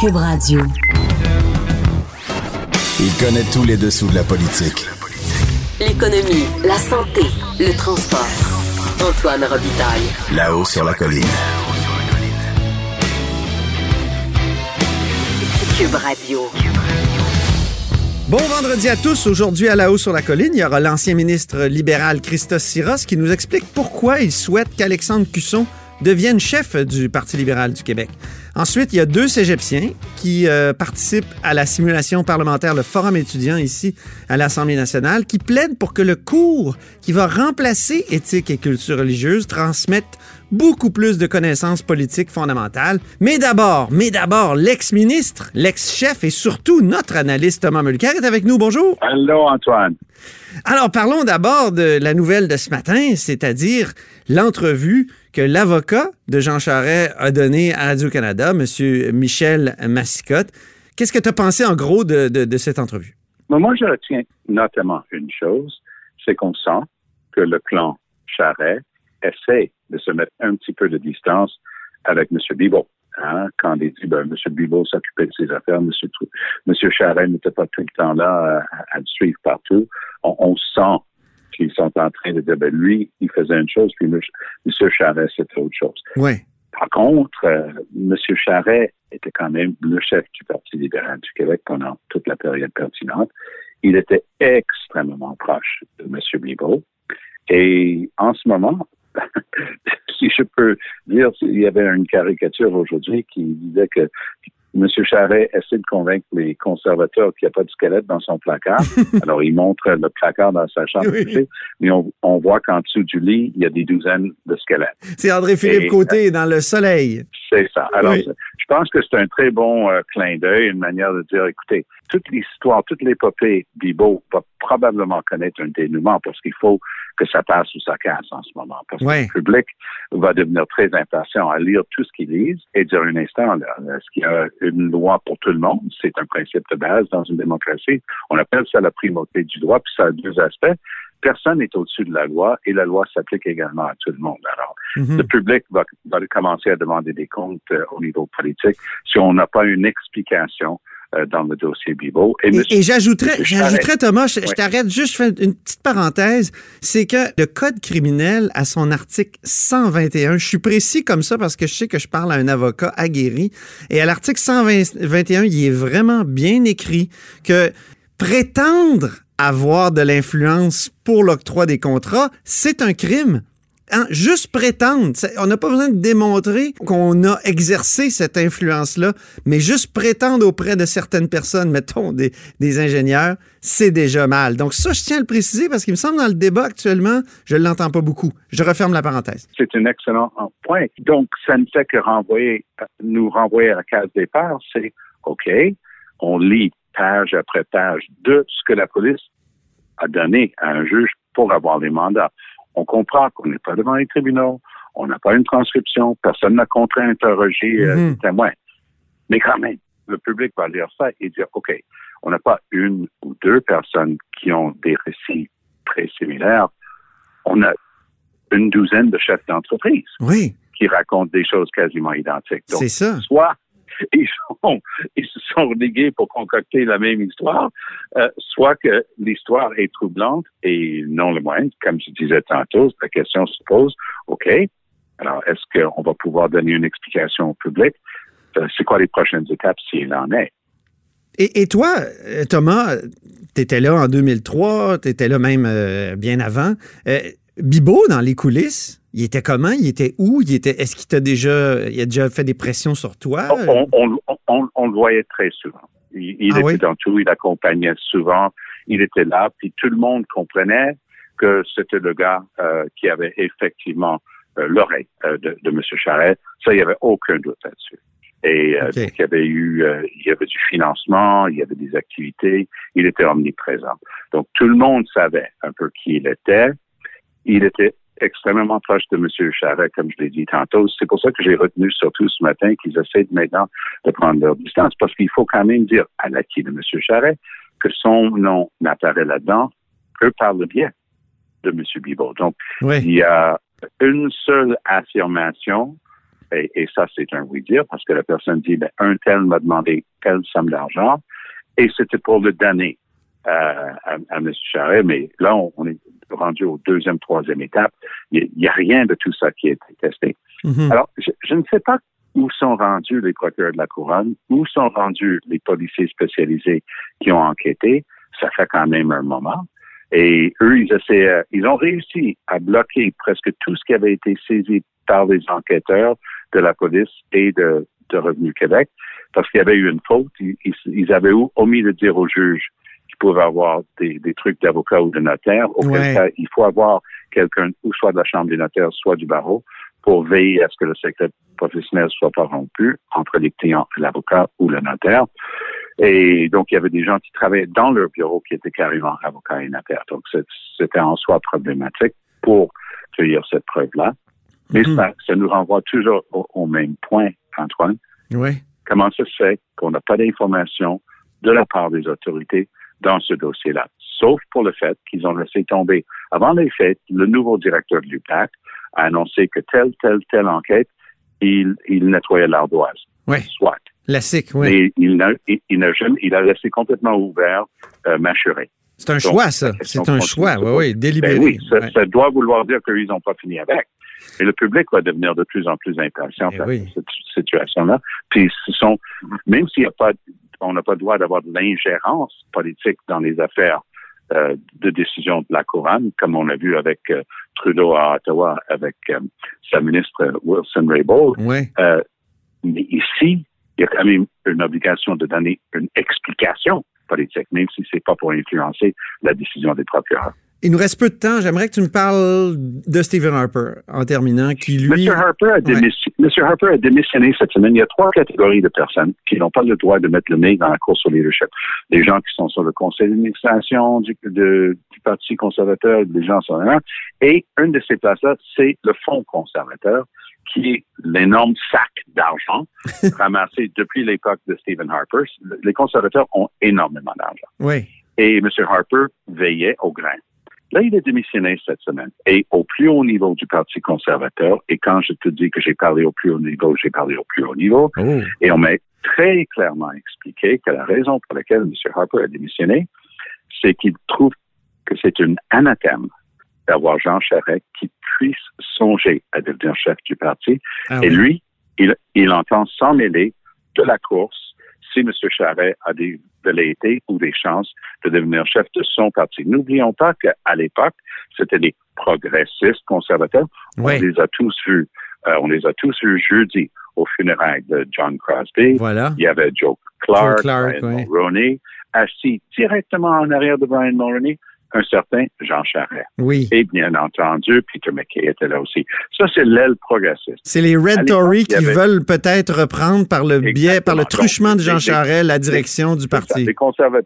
Cube Radio. Il connaît tous les dessous de la politique. L'économie, la santé, le transport. Antoine Robitaille. Là-haut sur la colline. Cube Radio. Bon vendredi à tous. Aujourd'hui, à la haut sur la colline, il y aura l'ancien ministre libéral Christos Siros qui nous explique pourquoi il souhaite qu'Alexandre Cusson devienne chef du Parti libéral du Québec. Ensuite, il y a deux cégepiens qui euh, participent à la simulation parlementaire, le Forum étudiant ici à l'Assemblée nationale, qui plaident pour que le cours qui va remplacer éthique et culture religieuse transmette beaucoup plus de connaissances politiques fondamentales. Mais d'abord, mais d'abord, l'ex-ministre, l'ex-chef et surtout notre analyste Thomas Mulcair est avec nous. Bonjour. Allô, Antoine. Alors, parlons d'abord de la nouvelle de ce matin, c'est-à-dire l'entrevue que l'avocat de Jean Charest a donnée à Radio-Canada, M. Michel Massicotte. Qu'est-ce que tu as pensé en gros de, de, de cette entrevue? Moi, je retiens notamment une chose, c'est qu'on sent que le clan Charest essaie de se mettre un petit peu de distance avec M. Bibot. Hein, quand il dit ben, M. Bibot s'occupait de ses affaires, M. Monsieur Charest n'était pas tout le temps là à, à le suivre partout. On, on sent qu'ils sont en train de dire ben, lui, il faisait une chose, puis M. Charest, c'était autre chose. Oui. Par contre, euh, M. Charest était quand même le chef du Parti libéral du Québec pendant toute la période pertinente. Il était extrêmement proche de M. Bibot. Et en ce moment, si je peux dire, il y avait une caricature aujourd'hui qui disait que M. Charret essaie de convaincre les conservateurs qu'il n'y a pas de squelette dans son placard. Alors, il montre le placard dans sa chambre, Oui. mais on, on voit qu'en dessous du lit, il y a des douzaines de squelettes. C'est André-Philippe Côté dans Le Soleil. C'est ça. Alors, Oui. je pense que c'est un très bon euh, clin d'œil, une manière de dire, écoutez, toute l'histoire, toute l'épopée Bibo va probablement connaître un dénouement parce qu'il faut que ça passe ou ça casse en ce moment. Parce que le public va devenir très impatient à lire tout ce qu'il lise et dire un instant, est-ce qu'il y a une loi pour tout le monde? C'est un principe de base dans une démocratie. On appelle ça la primauté du droit, puis ça a deux aspects. Personne n'est au-dessus de la loi et la loi s'applique également à tout le monde. Alors, Mhm. le public va, va commencer à demander des comptes euh, au niveau politique si on n'a pas une explication dans le dossier Bibo. Et, Et, j'ajouterais, j'ajouterais, Thomas, je, je t'arrête juste, je fais une petite parenthèse, c'est que le Code criminel, à son article 121, je suis précis comme ça parce que je sais que je parle à un avocat aguerri, et à l'article 121, il est vraiment bien écrit que prétendre avoir de l'influence pour l'octroi des contrats, c'est un crime. Hein, juste prétendre. On n'a pas besoin de démontrer qu'on a exercé cette influence-là, mais juste prétendre auprès de certaines personnes, mettons des, des ingénieurs, c'est déjà mal. Donc ça, je tiens à le préciser parce qu'il me semble dans le débat actuellement, je ne l'entends pas beaucoup. Je referme la parenthèse. c'est un excellent point. Donc, ça ne fait que renvoyer, nous renvoyer à la case départ. C'est OK, on lit page après page de ce que la police a donné à un juge pour avoir les mandats. On comprend qu'on n'est pas devant les tribunaux, on n'a pas une transcription, personne n'a contre-interrogé euh, Mhm. les témoins. Mais quand même, le public va lire ça et dire, OK, on n'a pas une ou deux personnes qui ont des récits très similaires. On a une douzaine de chefs d'entreprise Oui, qui racontent des choses quasiment identiques. Donc, c'est ça. soit ils, sont, ils sont ligués pour concocter la même histoire, euh, soit que l'histoire est troublante et non le moindre. Comme je disais tantôt, la question se pose, OK, alors est-ce qu'on va pouvoir donner une explication au public? Euh, c'est quoi les prochaines étapes s'il en est? Et, toi, euh, Thomas, tu étais là en 2003, tu étais là même bien avant. Euh, Bibo, dans les coulisses, il était comment? Il était où? Il était, est-ce qu'il t'a déjà, il a déjà fait des pressions sur toi? On, on- on- on le voyait très souvent. Il, il Ah était oui? dans tout, il accompagnait souvent, il était là, puis tout le monde comprenait que c'était le gars euh, qui avait effectivement euh, l'oreille euh, de, de M. Charest. Ça, il n'y avait aucun doute là-dessus. Et Ok. donc, il y avait eu, il y avait du financement, il y avait des activités, il était omniprésent. Donc, tout le monde savait un peu qui il était. Il était extrêmement proche de M. Charest, comme je l'ai dit tantôt. C'est pour ça que j'ai retenu surtout ce matin qu'ils essaient maintenant de prendre leur distance, parce qu'il faut quand même dire à l'acquis de M. Charest que son nom n'apparaît là-dedans que par le biais de M. Bibot. Donc, Oui. il y a une seule affirmation Et, et ça, c'est un oui-dire parce que la personne dit, ben, un tel m'a demandé telle somme d'argent et c'était pour le donner euh, à, à M. Charret, mais là, on, on est rendu au deuxième, troisième étape. Il n'y a rien de tout ça qui a été testé. Mhm. Alors, je, je ne sais pas où sont rendus les procureurs de la couronne, où sont rendus les policiers spécialisés qui ont enquêté. Ça fait quand même un moment. Et eux, ils essaient, euh, ils ont réussi à bloquer presque tout ce qui avait été saisi par les enquêteurs de la police et de, de Revenu Québec, parce qu'il y avait eu une faute. Ils, ils- ils avaient omis de dire au juge pouvaient avoir des, des trucs d'avocat ou de notaire. Auquel Ouais. cas, il faut avoir quelqu'un, ou soit de la Chambre des notaires, soit du barreau, pour veiller à ce que le secret professionnel soit pas rompu entre les clients et l'avocat ou le notaire. Et donc, il y avait des gens qui travaillaient dans leur bureau qui étaient carrément avocats et notaires. Donc, c'était en soi problématique pour cueillir cette preuve-là. Mais Mhm. ça, ça nous renvoie toujours au, au même point, Antoine. Oui. Comment ça se fait qu'on n'a pas d'informations de la part des autorités dans ce dossier-là? Sauf pour le fait qu'ils ont laissé tomber, avant les faits, le nouveau directeur de l'UPAC a annoncé que telle, telle, telle enquête, il, il nettoyait l'ardoise. Oui. Soit. Classique, oui. Mais il n'a, il, il n'a jamais, il a laissé complètement ouvert euh. C'est un Donc, choix, ça. la C'est un choix, oui, oui, délibéré. Ben oui, ça, Ouais. ça doit vouloir dire qu'ils n'ont pas fini avec. Mais le public va devenir de plus en plus impatient Eh face oui. cette situation-là. Puis ce sont, même s'il n'y a pas, on n'a pas le droit d'avoir de l'ingérence politique dans les affaires euh, de décision de la couronne, comme on l'a vu avec euh, Trudeau à Ottawa, avec euh, sa ministre Wilson Raybould. Oui. Mais ici, il y a quand même une obligation de donner une explication politique, même si c'est pas pour influencer la décision des procureurs. Il nous reste peu de temps. J'aimerais que tu me parles de Stephen Harper en terminant, qui lui. M. Harper, a démissionné, M. Harper a démissionné cette semaine. Il y a trois catégories de personnes qui n'ont pas le droit de mettre le nez dans la course au leadership. Les gens qui sont sur le conseil d'administration du, de- du Parti conservateur, des gens sur là. Et une de ces places-là, c'est le Fonds conservateur, qui est l'énorme sac d'argent ramassé depuis l'époque de Stephen Harper. Les conservateurs ont énormément d'argent. Oui. Et M. Harper veillait au grain. Là, il est démissionné cette semaine. Et au plus haut niveau du Parti conservateur, et quand je te dis que j'ai parlé au plus haut niveau, j'ai parlé au plus haut niveau, Oh. et on m'a très clairement expliqué que la raison pour laquelle M. Harper a démissionné, c'est qu'il trouve que c'est une anathème d'avoir Jean Charest qui puisse songer à devenir chef du parti. Ah Et oui. lui, il, il entend s'en mêler de la course si M. Charest a des velléités ou des chances de devenir chef de son parti. N'oublions pas qu'à l'époque, c'était les progressistes conservateurs. Oui. On les a tous vus. euh, on les a tous vus jeudi au funérailles de John Crosby. Voilà. Il y avait Joe Clark, Joe Clark, Brian oui. Mulroney, assis directement en arrière de Brian Mulroney, un certain Jean Charest. Oui. Et bien entendu, Peter McKay était là aussi. Ça, c'est l'aile progressiste. C'est les Red Tories qui avait- veulent peut-être reprendre par le biais, par le truchement de Jean les- Charest la direction du parti. Conservat-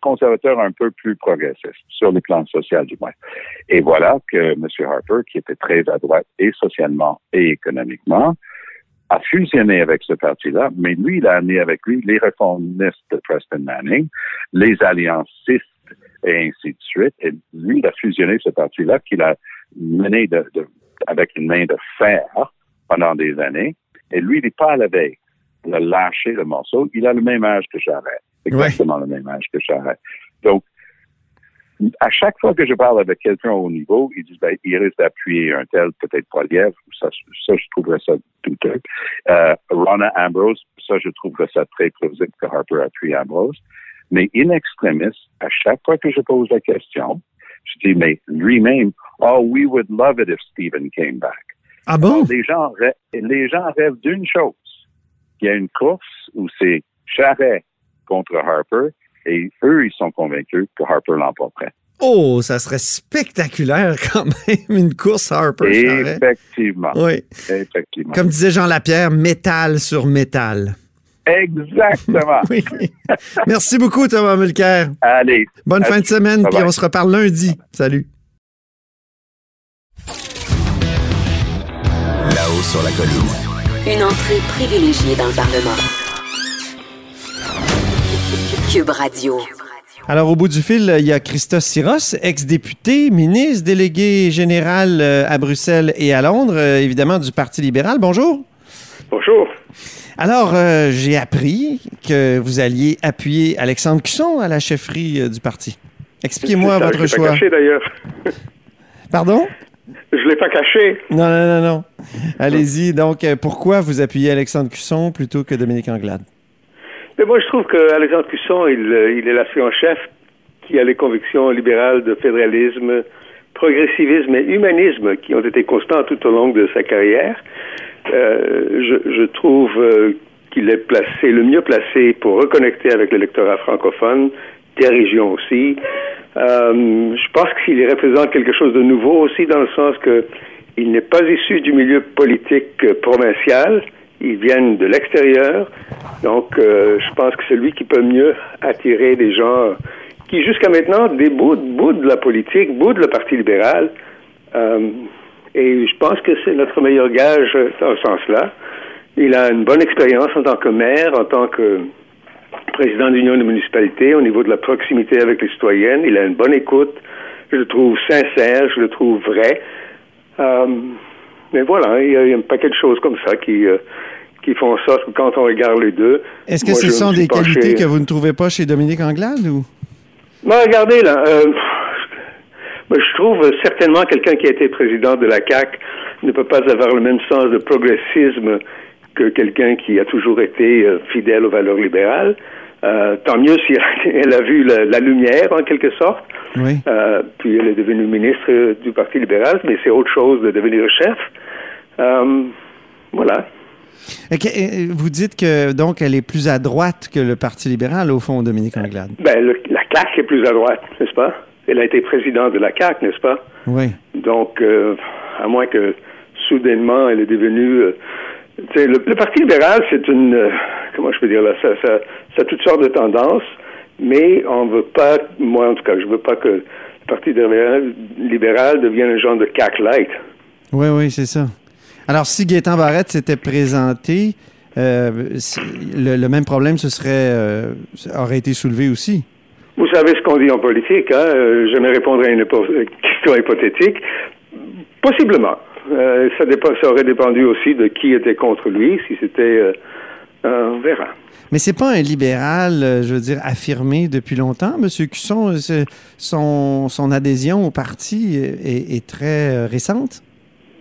conservateurs un peu plus progressistes, sur le plan social du moins. Et voilà que M. Harper, qui était très à droite et socialement et économiquement, a fusionné avec ce parti-là, mais lui, il a amené avec lui les réformistes de Preston Manning, les alliancistes et ainsi de suite. Et lui, il a fusionné ce parti-là qu'il a mené avec une main de fer pendant des années. Et lui, il n'est pas à la veille. Il a lâché le morceau. Il a le même âge que Charest. Exactement le même âge que Charest. Donc, à chaque fois que je parle avec quelqu'un au niveau, ils disent, il risque d'appuyer un tel, peut-être Lièvre. Ça, ça, je trouverais ça douteux. Euh, Ambrose, ça, je trouverais ça très plausible que Harper appuie Ambrose. Mais in extremis, à chaque fois que je pose la question, je dis, mais lui-même, oh, we would love it if Stephen came back. Ah bon? Alors, les gens, rê- les gens rêvent d'une chose. Il y a une course où c'est Charret contre Harper et eux, ils sont convaincus que Harper l'emporterait. Oh, ça serait spectaculaire quand même, une course Harper. Effectivement. Oui. Effectivement. Comme disait Jean Lapierre, métal sur métal. Exactement. Oui. Merci beaucoup, Thomas Mulcair. Allez. Bonne fin de semaine, puis on se reparle lundi. Salut. Là-haut sur la colline. Une entrée privilégiée dans le Parlement. Cube Radio. Alors, au bout du fil, il y a Christos Syros, ex-député, ministre, délégué général euh, à Bruxelles et à Londres, euh, évidemment du Parti libéral. Bonjour. Bonjour. Alors, euh, j'ai appris que vous alliez appuyer Alexandre Cusson à la chefferie euh, du parti. Expliquez-moi votre je l'ai choix. pas caché d'ailleurs. Pardon? Je l'ai pas caché. Non, non, non, non. Allez-y. Donc, euh, pourquoi vous appuyez Alexandre Cusson plutôt que Dominique Anglade? Mais moi, je trouve qu'Alexandre Cusson, il, il est l'aspirant-chef qui a les convictions libérales de fédéralisme, progressivisme et humanisme qui ont été constants tout au long de sa carrière. Euh, je, je trouve euh, qu'il est placé, le mieux placé pour reconnecter avec l'électorat francophone, des régions aussi. Euh, je pense qu'il représente quelque chose de nouveau aussi dans le sens que il n'est pas issu du milieu politique euh, provincial. Ils viennent de l'extérieur. Donc, euh, je pense que c'est lui qui peut mieux attirer des gens qui, jusqu'à maintenant, déboudent, boudent de la politique, boudent le Parti libéral. Euh, et je pense que c'est notre meilleur gage euh, dans ce sens-là. Il a une bonne expérience en tant que maire, en tant que président d'union de municipalité, au niveau de la proximité avec les citoyennes. Il a une bonne écoute. Je le trouve sincère, je le trouve vrai. Euh, mais voilà, il y, a, il y a un paquet de choses comme ça qui, euh, qui font en sorte que quand on regarde les deux. Est-ce que moi, ce sont des qualités que vous ne trouvez pas chez Dominique Anglade ou? Mais regardez, là, euh, je trouve euh, certainement quelqu'un qui a été président de la CAC ne peut pas avoir le même sens de progressisme que quelqu'un qui a toujours été euh, fidèle aux valeurs libérales. Euh, tant mieux si elle a vu la, la lumière, en quelque sorte. Oui. Euh, puis elle est devenue ministre du Parti libéral, mais c'est autre chose de devenir chef. Euh, voilà. Vous dites que donc elle est plus à droite que le Parti libéral, au fond, Dominique Anglade. Ben, le- la CAQ est plus à droite, n'est-ce pas? Elle a été présidente de la CAQ, n'est-ce pas? Oui. Donc, euh, à moins que soudainement elle est devenue. euh, le, le Parti libéral, c'est une. euh, comment je peux dire là? Ça, ça, ça a toutes sortes de tendances, mais on veut pas. Moi, en tout cas, je veux pas que le Parti libéral, libéral devienne un genre de CAC light. Oui, oui, c'est ça. Alors, si Gaétan Barrette s'était présenté, le, le même problème se serait aurait été soulevé aussi. Vous savez ce qu'on dit en politique, hein? euh, jamais répondre à une euh, question hypothétique. Possiblement. Euh, ça, dépend, ça aurait dépendu aussi de qui était contre lui, si c'était... euh, euh, on verra. Mais c'est pas un libéral, euh, je veux dire, affirmé depuis longtemps, Monsieur Cusson. Son, son adhésion au parti est, est très récente?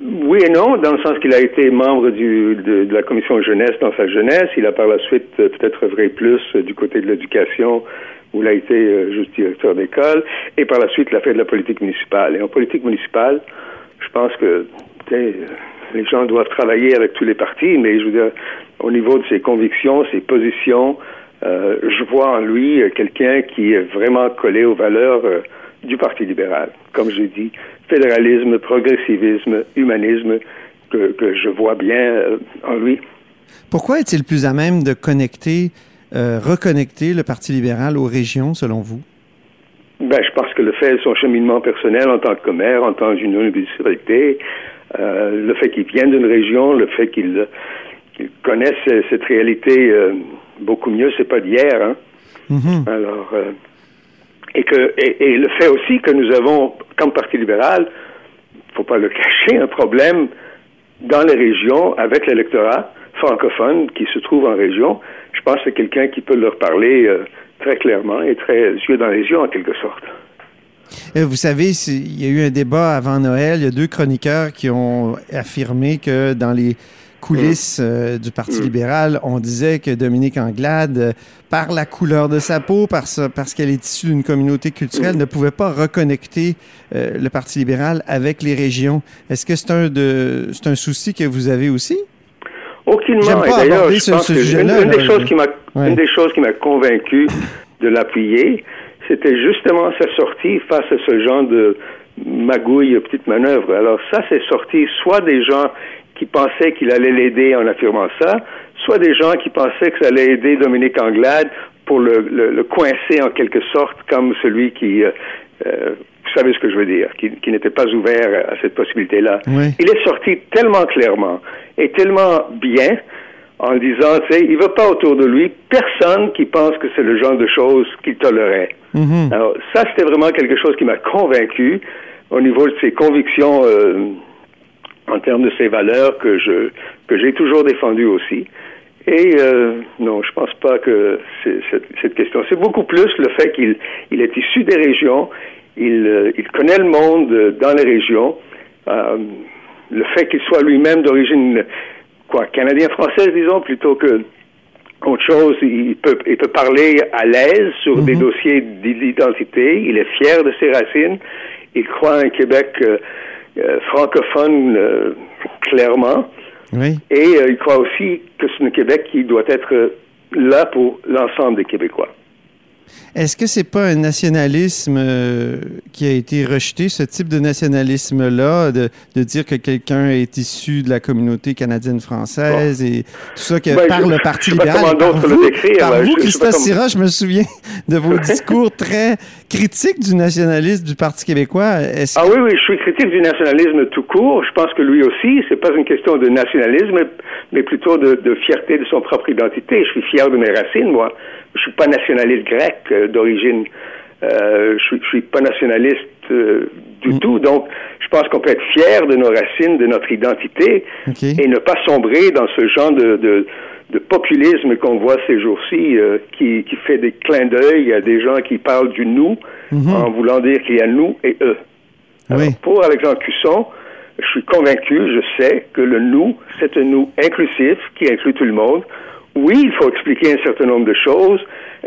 Oui et non, dans le sens qu'il a été membre du, de, de la commission jeunesse dans sa jeunesse. Il a par la suite euh, peut-être œuvré plus euh, du côté de l'éducation, où il a été euh, juste directeur d'école, et par la suite il a fait de la politique municipale. Et en politique municipale, je pense que les gens doivent travailler avec tous les partis, mais je veux dire, au niveau de ses convictions, ses positions, je vois en lui quelqu'un qui est vraiment collé aux valeurs du Parti libéral. Comme j'ai dit, fédéralisme, progressivisme, humanisme, que, que je vois bien euh, en lui. Pourquoi est-il plus à même de connecter, euh, reconnecter le Parti libéral aux régions, selon vous? Ben, je pense que le fait de son cheminement personnel en tant que maire, en tant qu'une municipalité, euh, le fait qu'il vienne d'une région, le fait qu'il connaisse cette réalité euh, beaucoup mieux, c'est pas d'hier. Hein? Mhm. Alors, et que et, le fait aussi que nous avons, comme Parti libéral, faut pas le cacher, un problème dans les régions avec l'électorat francophone qui se trouve en région. Je pense que c'est quelqu'un qui peut leur parler euh, très clairement et très yeux dans les yeux en quelque sorte. Euh, Vous savez, il y a eu un débat avant Noël. Il y a deux chroniqueurs qui ont affirmé que dans les coulisses euh, du Parti Mm. libéral, on disait que Dominique Anglade, euh, par la couleur de sa peau, parce, parce qu'elle est issue d'une communauté culturelle, ne pouvait pas reconnecter euh, le Parti libéral avec les régions. Est-ce que c'est un, de, c'est un souci que vous avez aussi? Aucunement. Et d'ailleurs, je ce- pense ce que une, des choses qui m'a Ouais. une des choses qui m'a convaincu de l'appuyer, c'était justement sa sortie face à ce genre de magouille, petite manœuvre. Alors ça, c'est sorti soit des gens qui pensaient qu'il allait l'aider en affirmant ça, soit des gens qui pensaient que ça allait aider Dominique Anglade pour le, le- le coincer en quelque sorte comme celui qui, euh, euh, vous savez ce que je veux dire, qui, qui n'était pas ouvert à cette possibilité-là. Oui. Il est sorti tellement clairement et tellement bien en disant, tu sais, il veut pas autour de lui personne qui pense que c'est le genre de choses qu'il tolérait. Mhm. Alors, ça, c'était vraiment quelque chose qui m'a convaincu au niveau de ses convictions euh, en termes de ses valeurs que je que j'ai toujours défendu aussi. Et euh, non, je pense pas que c'est cette, cette question. C'est beaucoup plus le fait qu'il il est issu des régions, il, euh, il connaît le monde euh, dans les régions, euh, le fait qu'il soit lui-même d'origine quoi canadien-française, disons, plutôt que autre chose, il peut, il peut parler à l'aise sur des dossiers d'identité. Il est fier de ses racines. Il croit à un Québec euh, francophone euh, clairement. Oui. Et euh, il croit aussi que c'est un Québec qui doit être là pour l'ensemble des Québécois. Est-ce que c'est pas un nationalisme euh, qui a été rejeté, ce type de nationalisme-là, de, de dire que quelqu'un est issu de la communauté canadienne-française et tout ça que Ben, par je- le Parti je sais pas libéral. par le vous, décrire, par là. vous, Je- Christophe comment- Syrah, je me souviens de vos discours très critiques du nationalisme du Parti québécois. Est-ce Ah oui, oui, je suis critique du nationalisme tout court. Je pense que lui aussi, c'est pas une question de nationalisme, mais plutôt de, de fierté de son propre identité. Je suis fier de mes racines, moi. Je suis pas nationaliste grec euh, d'origine. Euh, je, suis, je suis pas nationaliste euh, du tout. Donc, je pense qu'on peut être fier de nos racines, de notre identité, et ne pas sombrer dans ce genre de, de, de populisme qu'on voit ces jours-ci, euh, qui, qui fait des clins d'œil à des gens qui parlent du nous, en voulant dire qu'il y a nous et eux. Alors, Oui. Pour Alexandre Cusson, je suis convaincu, je sais que le nous, c'est un nous inclusif qui inclut tout le monde. Oui, il faut expliquer un certain nombre de choses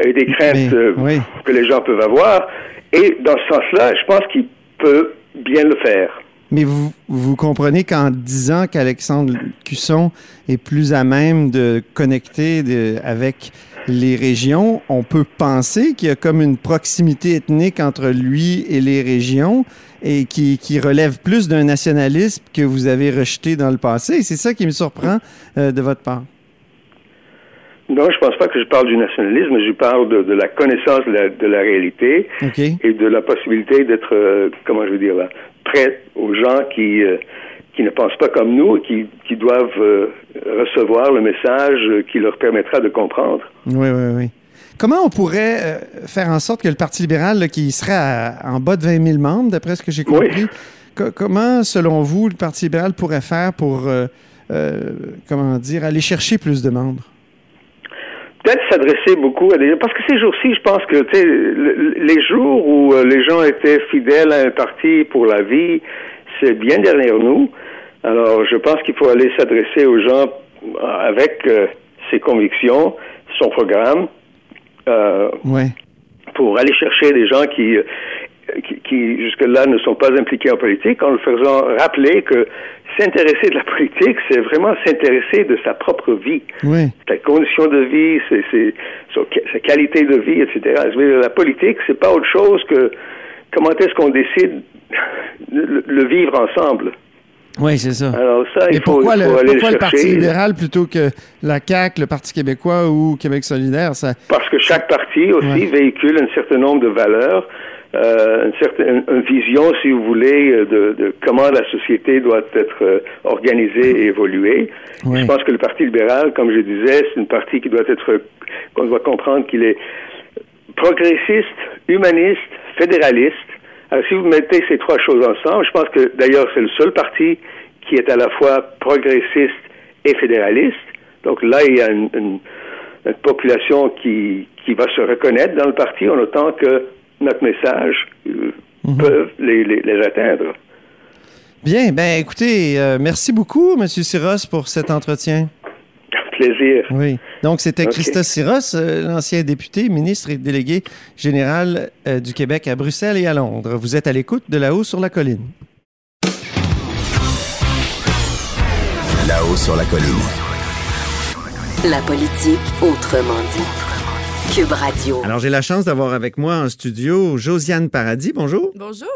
et des craintes Mais, euh, oui. que les gens peuvent avoir. Et dans ce sens-là, je pense qu'il peut bien le faire. Mais vous, vous comprenez qu'en disant qu'Alexandre Cusson est plus à même de connecter de- avec les régions, on peut penser qu'il y a comme une proximité ethnique entre lui et les régions et qui, qui relève plus d'un nationalisme que vous avez rejeté dans le passé. Et c'est ça qui me surprend euh, de votre part. Non, je pense pas que je parle du nationalisme, je parle de, de la connaissance de la, de la réalité et de la possibilité d'être, euh, comment je veux dire, là, prêt aux gens qui, euh, qui ne pensent pas comme nous et qui, qui doivent euh, recevoir le message qui leur permettra de comprendre. Oui, oui, oui. Comment on pourrait faire en sorte que le Parti libéral, là, qui serait à- en bas de 20 000 membres, d'après ce que j'ai Oui. compris, co- comment, selon vous, le Parti libéral pourrait faire pour, comment dire, aller chercher plus de membres? Peut-être s'adresser beaucoup à des parce que ces jours-ci, je pense que le- les jours où euh, les gens étaient fidèles à un parti pour la vie, c'est bien derrière nous. Alors, je pense qu'il faut aller s'adresser aux gens euh, avec euh, ses convictions, son programme, euh, pour aller chercher des gens qui, qui, qui, jusque-là ne sont pas impliqués en politique, en leur faisant rappeler que s'intéresser de la politique, c'est vraiment s'intéresser de sa propre vie Oui. sa condition de vie, sa qualité de vie, etc. La politique, c'est pas autre chose que comment est-ce qu'on décide de le, le vivre ensemble. Oui, c'est ça. Alors ça, il Et faut, pourquoi, il le, faut aller pourquoi le le Parti libéral plutôt que la CAQ, le Parti québécois ou Québec solidaire? Ça... Parce que chaque parti aussi Ouais. véhicule un certain nombre de valeurs, euh, une certaine une vision, si vous voulez, euh, de, de comment la société doit être euh, organisée et évoluer. Je pense que le Parti libéral, comme je disais, c'est une partie qui doit être, qu'on doit comprendre qu'il est progressiste, humaniste, fédéraliste. Alors, si vous mettez ces trois choses ensemble, je pense que d'ailleurs c'est le seul parti qui est à la fois progressiste et fédéraliste. Donc là, il y a une, une- une population qui, qui va se reconnaître dans le parti en autant que notre message euh, peut les, les, les atteindre. Bien, ben écoutez, euh, merci beaucoup, M. Siros, pour cet entretien. Plaisir. Oui. Donc, c'était Ok. Christophe Siros, euh, l'ancien député, ministre et délégué général euh, du Québec à Bruxelles et à Londres. Vous êtes à l'écoute de là-haut sur la colline. Là-haut sur la colline. La politique autrement dit. Cube Radio. Alors, j'ai la chance d'avoir avec moi en studio Josiane Paradis, bonjour, Bonjour.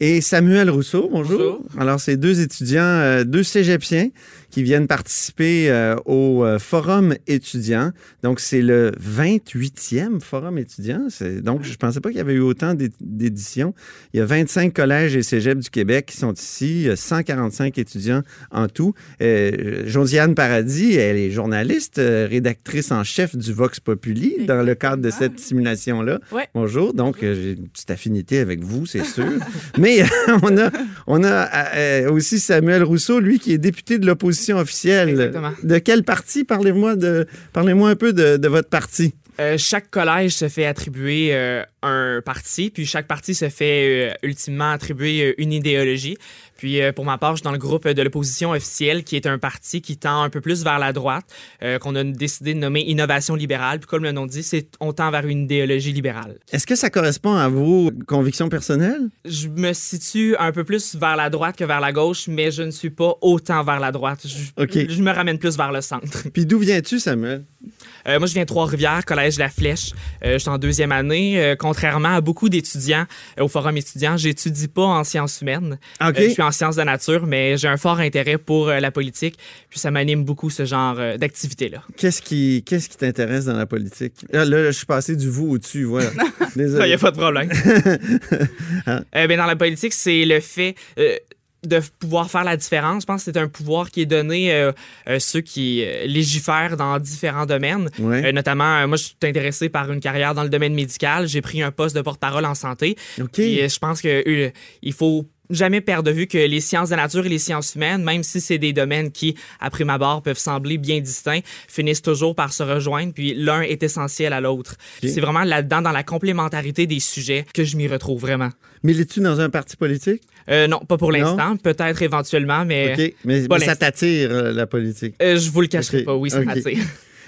et Samuel Rousseau, bonjour. Bonjour. Alors, c'est deux étudiants, euh, deux cégepiens qui viennent participer euh, au euh, Forum étudiant. Donc, c'est le 28e Forum étudiant. Donc, je pensais pas qu'il y avait eu autant d'é- d'éditions. Il y a 25 collèges et cégeps du Québec qui sont ici, euh, 145 étudiants en tout. Euh, Josiane Paradis, elle est journaliste, euh, rédactrice en chef du Vox Populi dans le cadre de cette simulation-là. Ouais. Bonjour. Donc, euh, j'ai une petite affinité avec vous, c'est sûr. Mais on a, on a aussi Samuel Rousseau, lui, qui est député de l'opposition l'opposition officielle. Exactement. De quel parti? Parlez-moi de, parlez-moi un peu de, de votre parti. Euh, chaque collège se fait attribuer euh, un parti, puis chaque parti se fait euh, ultimement attribuer une idéologie. Puis pour ma part, je suis dans le groupe de l'opposition officielle, qui est un parti qui tend un peu plus vers la droite, qu'on a décidé de nommer Innovation libérale. Puis comme le nom dit, c'est on tend vers une idéologie libérale. Est-ce que ça correspond à vos convictions personnelles? Je me situe un peu plus vers la droite que vers la gauche, mais je ne suis pas autant vers la droite. Je, je me ramène plus vers le centre. Puis d'où viens-tu, Samuel? Moi, je viens de Trois-Rivières, Collège La Flèche. Euh, je suis en deuxième année. Euh, contrairement à beaucoup d'étudiants euh, au Forum étudiant, j'étudie pas en sciences humaines. Euh, je suis en sciences de nature, mais j'ai un fort intérêt pour la politique. Puis ça m'anime beaucoup, ce genre d'activité-là. Qu'est-ce qui, qu'est-ce qui t'intéresse dans la politique? Ah, Là, là, je suis passé du vous au tu, voilà. Il n'y a pas de problème. Euh, ben, dans la politique, c'est le fait de pouvoir faire la différence. Je pense que c'est un pouvoir qui est donné euh, euh, ceux qui euh, légifèrent dans différents domaines. Ouais. Euh, notamment, euh, moi, je suis intéressé par une carrière dans le domaine médical. J'ai pris un poste de porte-parole en santé. OK. Puis, euh, je pense euh, il faut jamais perdre de vue que les sciences de la nature et les sciences humaines, même si c'est des domaines qui, à prime abord, peuvent sembler bien distincts, finissent toujours par se rejoindre, puis l'un est essentiel à l'autre. C'est vraiment là-dedans, dans la complémentarité des sujets, que je m'y retrouve vraiment. Milites-tu dans un parti politique? Euh, non, pas pour l'instant, peut-être éventuellement, mais OK. Mais, pas mais ça t'attire, euh, la politique. euh, je vous le cacherai pas, oui, ça Ok. m'attire.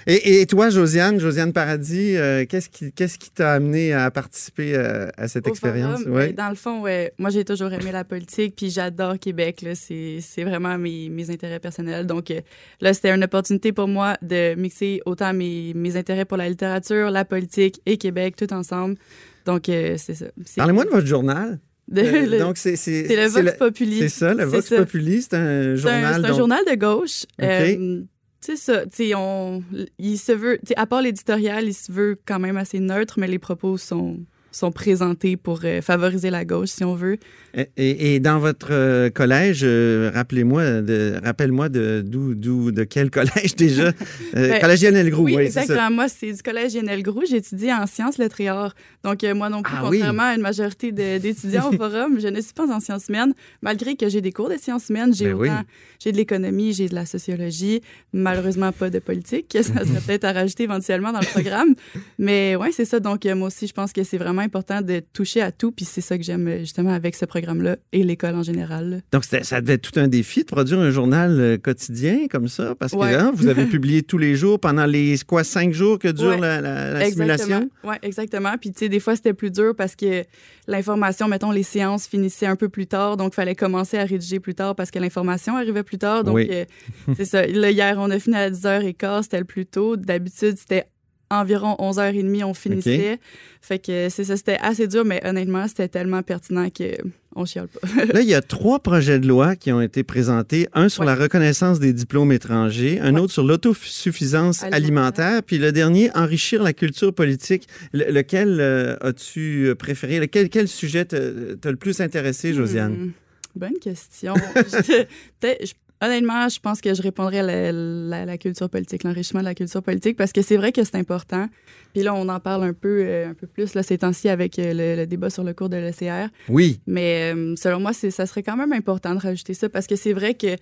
Et, et toi, Josiane, Josiane Paradis, euh, qu'est-ce qui qu'est-ce qui t'a amené à participer euh, à cette Au expérience? forum, Ouais. ben, Dans le fond, ouais, moi, j'ai toujours aimé la politique, puis j'adore Québec. C'est vraiment mes, mes intérêts personnels. Donc, euh, là, c'était une opportunité pour moi de mixer autant mes, mes intérêts pour la littérature, la politique et Québec, tout ensemble. Donc, euh, c'est ça. Parlez-moi de votre journal. Euh, le- donc, c'est le Vox Populi. C'est ça, le Vox ça. Populi, c'est un journal. c'est un donc- journal de gauche. OK. Euh, ça. tu sais, On, il se veut, à part l'éditorial, il se veut quand même assez neutre, mais les propos sont, sont présentés pour euh, favoriser la gauche, si on veut. Et, et- et dans votre euh, collège, euh, rappelez-moi, de, rappelle-moi de d'où, d'où, de quel collège déjà? Euh, Ben, Collège Lionel Groux, oui, oui, c'est ça. exactement. Moi, c'est du collège Lionel Groux. J'étudie en sciences lettres et arts. Donc, moi non plus, Ah oui. contrairement à une majorité de- d'étudiants au forum, je ne suis pas en sciences humaines, malgré que j'ai des cours de sciences humaines. J'ai Ben oui. autant, j'ai de l'économie, j'ai de la sociologie, malheureusement pas de politique. Ça serait peut-être à rajouter éventuellement dans le programme. Mais ouais, c'est ça. Donc, moi aussi, je pense que c'est vraiment important de toucher à tout. Puis c'est ça que j'aime justement avec ce programme-là et l'école en général. Donc, ça devait être tout un défi de produire un journal euh, quotidien comme ça, parce que Ouais. hein, vous avez publié tous les jours pendant les quoi, cinq jours que dure Ouais. la, la- la simulation? Oui, exactement. Puis, tu sais, des fois, c'était plus dur parce que l'information, mettons, les séances finissaient un peu plus tard. Donc, il fallait commencer à rédiger plus tard parce que l'information arrivait plus tard. Donc, Oui. euh, c'est ça. Là, hier, on a fini à 10h15. C'était le plus tôt. D'habitude, c'était environ 11h30, on finissait. Fait que c'est ça, c'était assez dur, mais honnêtement, c'était tellement pertinent que on chiale pas. Là, il y a trois projets de loi qui ont été présentés. Un sur Ouais. la reconnaissance des diplômes étrangers, un Ouais. autre sur l'autosuffisance alimentaire. Alimentaire. puis le dernier, enrichir la culture politique. Le- lequel euh, as-tu préféré? Lequel, quel sujet t'a le plus intéressé, Josiane? Hmm, bonne question. Je- je- honnêtement, je pense que je répondrais à la, la- la culture politique, l'enrichissement de la culture politique, parce que c'est vrai que c'est important. Puis là, on en parle un peu, euh, un peu plus là, ces temps-ci avec euh, le, le débat sur le cours de l'ECR. Oui. Mais euh, selon moi, ça serait quand même important de rajouter ça, parce que c'est vrai que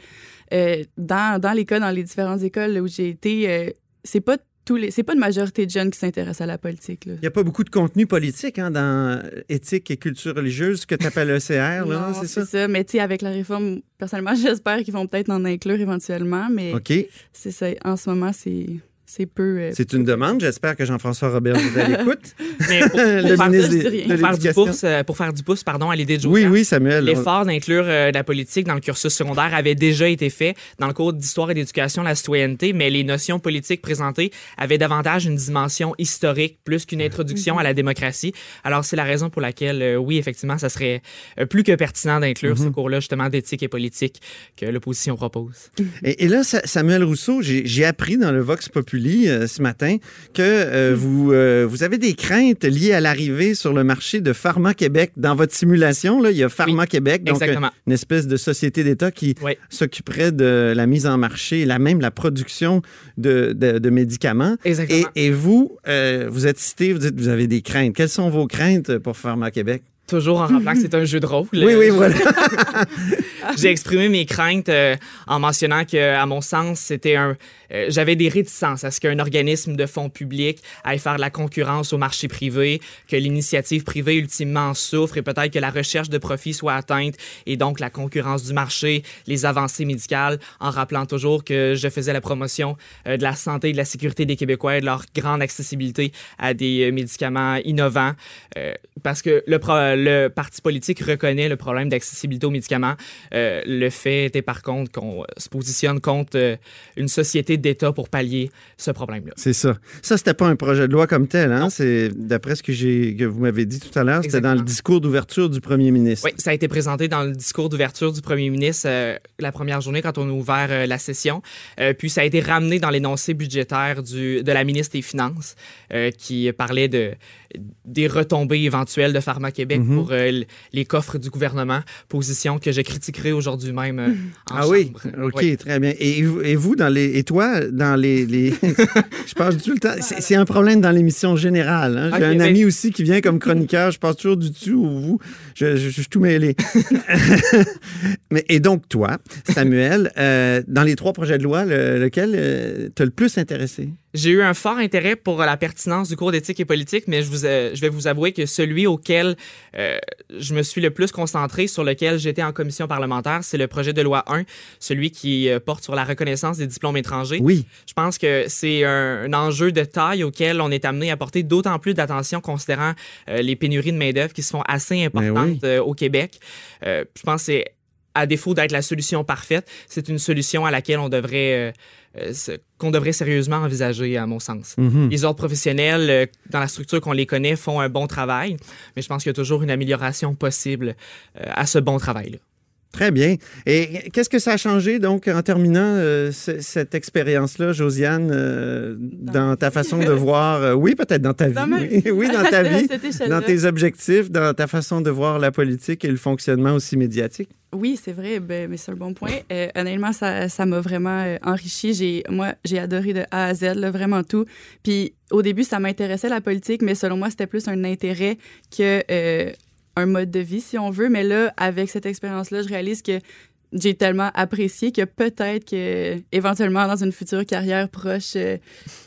euh, dans, dans les cas, dans les différentes écoles où j'ai été, euh, c'est pas tous les, c'est pas une majorité de jeunes qui s'intéressent à la politique. là. Il n'y a pas beaucoup de contenu politique hein, dans éthique et culture religieuse, ce que tu appelles ECR, là, c'est ça? ça. Mais tu sais, avec la réforme, personnellement, j'espère qu'ils vont peut-être en inclure éventuellement. Mais OK. c'est ça. En ce moment, c'est c'est peu. euh, C'est une demande. J'espère que Jean-François Robert est à l'écoute. Mais pour, pour Le faire, ministre des- pour du pouce, euh, pour faire du pouce pardon, à l'idée de Oui, oui, Samuel. L'effort d'inclure euh, la politique dans le cursus secondaire avait déjà été fait dans le cours d'histoire et d'éducation, la citoyenneté, mais les notions politiques présentées avaient davantage une dimension historique plus qu'une introduction à la démocratie. Alors, c'est la raison pour laquelle, euh, oui, effectivement, ça serait euh, plus que pertinent d'inclure ce cours-là, justement, d'éthique et politique que l'opposition propose. Et, et là, Sa- Samuel Rousseau, j'ai j'ai appris dans le Vox Populi euh, ce matin que euh, vous, euh, vous avez des craintes liées à l'arrivée sur le marché de Pharma Québec. Dans votre simulation, là, il y a Pharma Québec, donc Exactement. une espèce de société d'État qui Oui. s'occuperait de la mise en marché et la même la production de, de- de médicaments. Et, Exactement. et vous, euh, vous êtes cité, vous dites vous avez des craintes. Quelles sont vos craintes pour Pharma Québec? Toujours en rappelant que c'est un jeu de rôle. Oui, oui, voilà. J'ai exprimé mes craintes euh, en mentionnant que, à mon sens, c'était un. euh, J'avais des réticences à ce qu'un organisme de fonds publics aille faire de la concurrence au marché privé, que l'initiative privée ultimement en souffre et peut-être que la recherche de profit soit atteinte et donc la concurrence du marché, les avancées médicales, en rappelant toujours que je faisais la promotion euh, de la santé et de la sécurité des Québécois et de leur grande accessibilité à des euh, médicaments innovants. Euh, parce que le, pro- le parti politique reconnaît le problème d'accessibilité aux médicaments. Euh, le fait était par contre qu'on euh, se positionne contre euh, une société d'État pour pallier ce problème-là. C'est ça. Ça, c'était pas un projet de loi comme tel, hein? C'est d'après ce que j'ai que vous m'avez dit tout à l'heure, c'était dans le discours d'ouverture du premier ministre. Oui, ça a été présenté dans le discours d'ouverture du premier ministre euh, la première journée quand on a ouvert euh, la session. Euh, puis ça a été ramené dans l'énoncé budgétaire du, de la ministre des Finances qui parlait de, des retombées éventuelles de Pharma Mhm. pour euh, l- les coffres du gouvernement, position que je critiquerai aujourd'hui même euh, en Ah oui? OK, Oui. très bien. Et, vous- et vous, dans les, et toi, dans les, les- je passe tout le temps, c'est c'est un problème dans l'émission générale. hein. J'ai un mais- ami aussi qui vient comme chroniqueur, je passe toujours du dessus ou vous, je, je- je suis tout mêlé. Mais, et donc, toi, Samuel, euh, dans les trois projets de loi, le- lequel euh, t'as le plus intéressé? J'ai eu un fort intérêt pour la pertinence du cours d'éthique et politique, mais je, vous, euh, je vais vous avouer que celui auquel euh, je me suis le plus concentré, sur lequel j'étais en commission parlementaire, c'est le projet de loi 1, celui qui euh, porte sur la reconnaissance des diplômes étrangers. Oui. Je pense que c'est un, un enjeu de taille auquel on est amené à porter d'autant plus d'attention considérant euh, les pénuries de main-d'œuvre qui se font assez importantes oui. au Québec. Euh, je pense que c'est à défaut d'être la solution parfaite, c'est une solution à laquelle on devrait, euh, euh, qu'on devrait sérieusement envisager, à mon sens. Mhm. Les ordres professionnels, euh, dans la structure qu'on les connaît, font un bon travail, mais je pense qu'il y a toujours une amélioration possible à ce bon travail-là. Très bien. Et qu'est-ce que ça a changé, donc, en terminant euh, ce- cette expérience-là, Josiane, euh, dans ta façon de voir, euh, oui, peut-être dans ta vie, ma oui, dans ta vie, dans tes objectifs, dans ta façon de voir la politique et le fonctionnement aussi médiatique. Oui, c'est vrai, ben, mais c'est un bon point. Honnêtement, ça ça m'a vraiment enrichi. J'ai, moi, j'ai adoré de A à Z, là, vraiment tout. Puis au début, ça m'intéressait la politique, mais selon moi, c'était plus un intérêt que un mode de vie, si on veut. Mais là, avec cette expérience-là, je réalise que j'ai tellement apprécié que peut-être que éventuellement dans une future carrière proche, euh,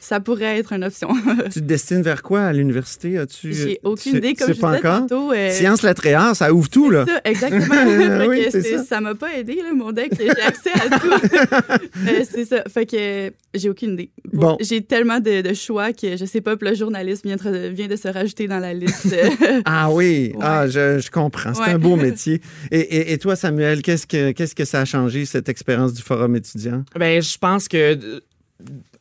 ça pourrait être une option. tu te destines vers quoi? À l'université? As-tu, j'ai euh, aucune idée, comme je pas disais encore? tantôt. euh, Science Latréas, ça ouvre tout, là. Ça, exactement. Oui, ça. ça m'a pas aidé, là, mon deck. J'ai accès à tout. Euh, c'est ça. Fait que j'ai aucune idée. Bon. J'ai tellement de, de choix que je sais pas, puis le journalisme vient, de- vient de se rajouter dans la liste. Ah oui, Ouais. ah, je, je comprends. C'est Ouais. un beau métier. Et, et- et toi, Samuel, qu'est-ce que, qu'est-ce que ça a changé, cette expérience du forum étudiant? Ben, je pense que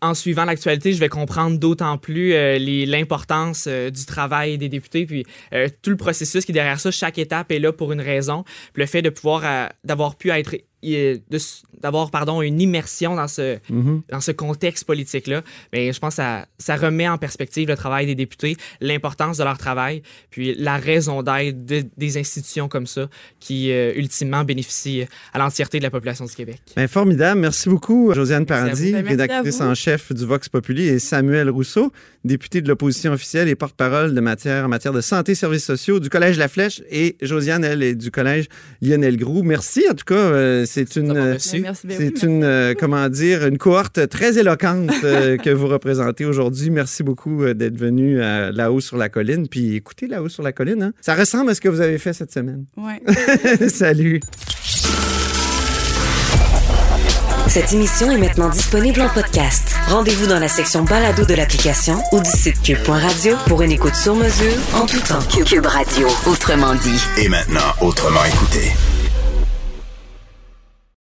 en suivant l'actualité, je vais comprendre d'autant plus euh, l'importance euh, du travail des députés, puis euh, tout le processus qui est derrière ça. Chaque étape est là pour une raison. Puis le fait de pouvoir, euh, d'avoir pu être, d'avoir pardon une immersion dans ce Mhm. dans ce contexte politique là, ben je pense que ça ça remet en perspective le travail des députés, l'importance de leur travail, puis la raison d'être de- des institutions comme ça qui euh, ultimement bénéficient à l'entièreté de la population du Québec. Ben, formidable. Merci beaucoup, Josiane Merci à Paradis. Ben, rédactrice en chef du Vox Populi, et Samuel Rousseau, député de l'opposition officielle et porte-parole de matière en matière de santé et services sociaux du Collège La Flèche, et Josiane, elle, est du Collège Lionel Groux. Merci, en tout cas. euh, c'est une... euh, oui, C'est une, euh, comment dire, une cohorte très éloquente euh, que vous représentez aujourd'hui. Merci beaucoup d'être venu à là-haut sur la colline. Puis écoutez là-haut sur la colline, hein. ça ressemble à ce que vous avez fait cette semaine. ouais. Salut. Cette émission est maintenant disponible en podcast. Rendez-vous dans la section balado de l'application ou du site cube.radio pour une écoute sur mesure en tout temps. Cube Radio, autrement dit. Et maintenant, autrement écouté.